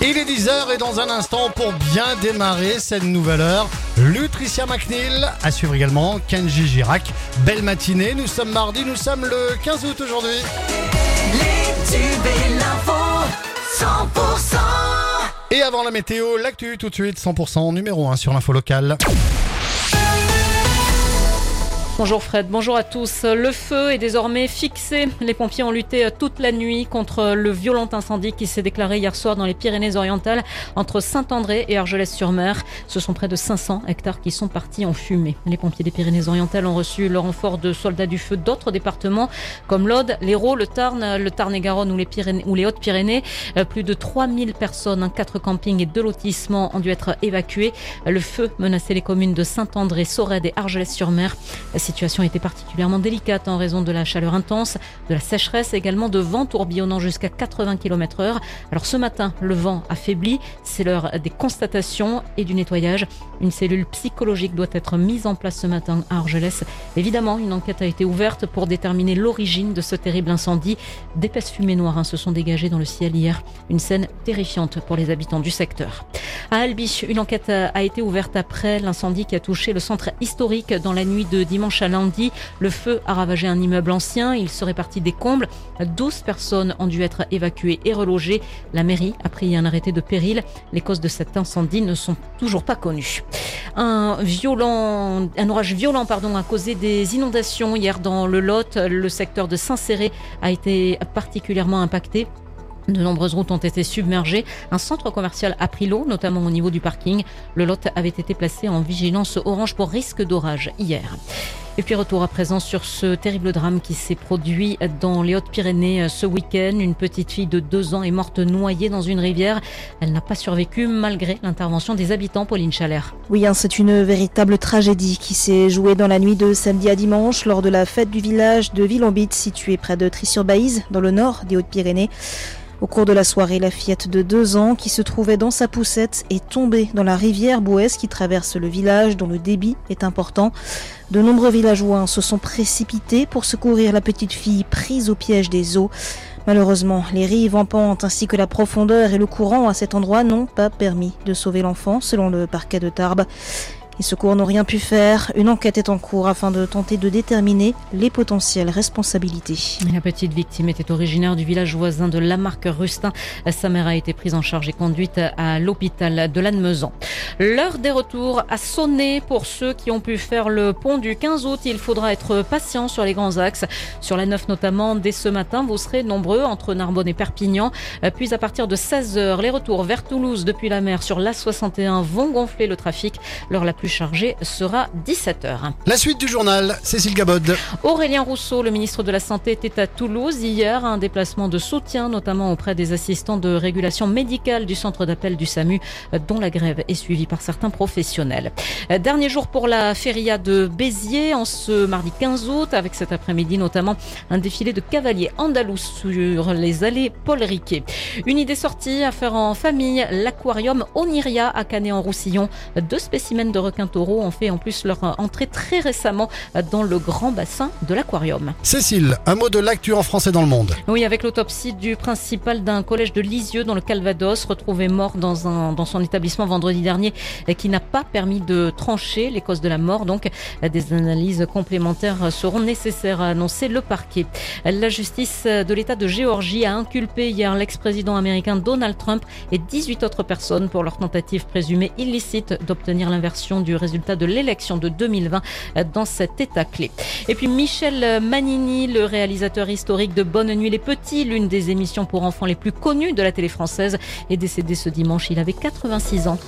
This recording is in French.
Il est 10h et dans un instant, pour bien démarrer cette nouvelle heure, Lutricia McNeil, à suivre également Kenji Girac. Belle matinée, nous sommes mardi, nous sommes le 15 août aujourd'hui. Et 100%. Et avant la météo, l'actu tout de suite, 100% numéro 1 sur l'info locale. Bonjour Fred, bonjour à tous. Le feu est désormais fixé. Les pompiers ont lutté toute la nuit contre le violent incendie qui s'est déclaré hier soir dans les Pyrénées-Orientales entre Saint-André et Argelès-sur-Mer. Ce sont près de 500 hectares qui sont partis en fumée. Les pompiers des Pyrénées-Orientales ont reçu le renfort de soldats du feu d'autres départements comme l'Aude, l'Hérault, le Tarn, le Tarn-et-Garonne ou les, Hautes-Pyrénées. Euh, Plus de 3000 personnes, hein, quatre campings et deux lotissements ont dû être évacués. Le feu menaçait les communes de Saint-André, Sorède et Argelès-sur-Mer. La situation était particulièrement délicate en raison de la chaleur intense, de la sécheresse, également de vent tourbillonnant jusqu'à 80 km heure. Alors ce matin, le vent affaibli, c'est l'heure des constatations et du nettoyage. Une cellule psychologique doit être mise en place ce matin à Argelès. Évidemment, une enquête a été ouverte pour déterminer l'origine de ce terrible incendie. D'épaisses fumées noires hein, se sont dégagées dans le ciel hier. Une scène terrifiante pour les habitants du secteur. À Albi, une enquête a été ouverte après l'incendie qui a touché le centre historique dans la nuit de dimanche à lundi. Le feu a ravagé un immeuble ancien. Il serait parti des combles. 12 personnes ont dû être évacuées et relogées. La mairie a pris un arrêté de péril. Les causes de cet incendie ne sont toujours pas connues. Un orage violent, a causé des inondations hier dans le Lot. Le secteur de Saint-Céré a été particulièrement impacté. De nombreuses routes ont été submergées. Un centre commercial a pris l'eau, notamment au niveau du parking. Le lot avait été placé en vigilance orange pour risque d'orage hier. Et puis retour à présent sur ce terrible drame qui s'est produit dans les Hautes-Pyrénées ce week-end. Une petite fille de deux ans est morte noyée dans une rivière. Elle n'a pas survécu malgré l'intervention des habitants, Pauline Chalère. Oui, hein, c'est une véritable tragédie qui s'est jouée dans la nuit de samedi à dimanche lors de la fête du village de Villambite situé près de Tri-sur-Baïse dans le nord des Hautes-Pyrénées. Au cours de la soirée, la fillette de deux ans qui se trouvait dans sa poussette est tombée dans la rivière Bouès qui traverse le village dont le débit est important. De nombreux villageois se sont précipités pour secourir la petite fille prise au piège des eaux. Malheureusement, les rives en pente ainsi que la profondeur et le courant à cet endroit n'ont pas permis de sauver l'enfant selon le parquet de Tarbes. Les secours n'ont rien pu faire. Une enquête est en cours afin de tenter de déterminer les potentielles responsabilités. La petite victime était originaire du village voisin de Lamarque-Rustin. Sa mère a été prise en charge et conduite à l'hôpital de Lannemezan. L'heure des retours a sonné pour ceux qui ont pu faire le pont du 15 août. Il faudra être patient sur les grands axes. Sur la 9 notamment, dès ce matin, vous serez nombreux entre Narbonne et Perpignan. Puis à partir de 16h, les retours vers Toulouse depuis la mer sur l'A61 vont gonfler le trafic. L'heure la plus chargée sera 17h. La suite du journal, Cécile Gabod. Aurélien Rousseau, le ministre de la Santé, était à Toulouse hier, un déplacement de soutien notamment auprès des assistants de régulation médicale du centre d'appel du SAMU, dont la grève est suivie par certains professionnels. Dernier jour pour la feria de Béziers, en ce mardi 15 août, avec cet après-midi notamment un défilé de cavaliers andalous sur les allées Paul Riquet. Une idée sortie à faire en famille, l'aquarium Oniria à Canet-en-Roussillon. Deux spécimens de requins taureaux ont fait en plus leur entrée très récemment dans le grand bassin de l'aquarium. Cécile, un mot de l'actu en français dans le monde. Oui, avec l'autopsie du principal d'un collège de Lisieux dans le Calvados, retrouvé mort dans, un, dans son établissement vendredi dernier, qui n'a pas permis de trancher les causes de la mort. Donc, des analyses complémentaires seront nécessaires, a annoncé le parquet. La justice de l'État de Géorgie a inculpé hier l'ex-président américain Donald Trump et 18 autres personnes pour leur tentative présumée illicite d'obtenir l'inversion du résultat de l'élection de 2020 dans cet État clé. Et puis Michel Manini, le réalisateur historique de Bonne Nuit les Petits, l'une des émissions pour enfants les plus connues de la télé française, est décédé ce dimanche. Il avait 86 ans.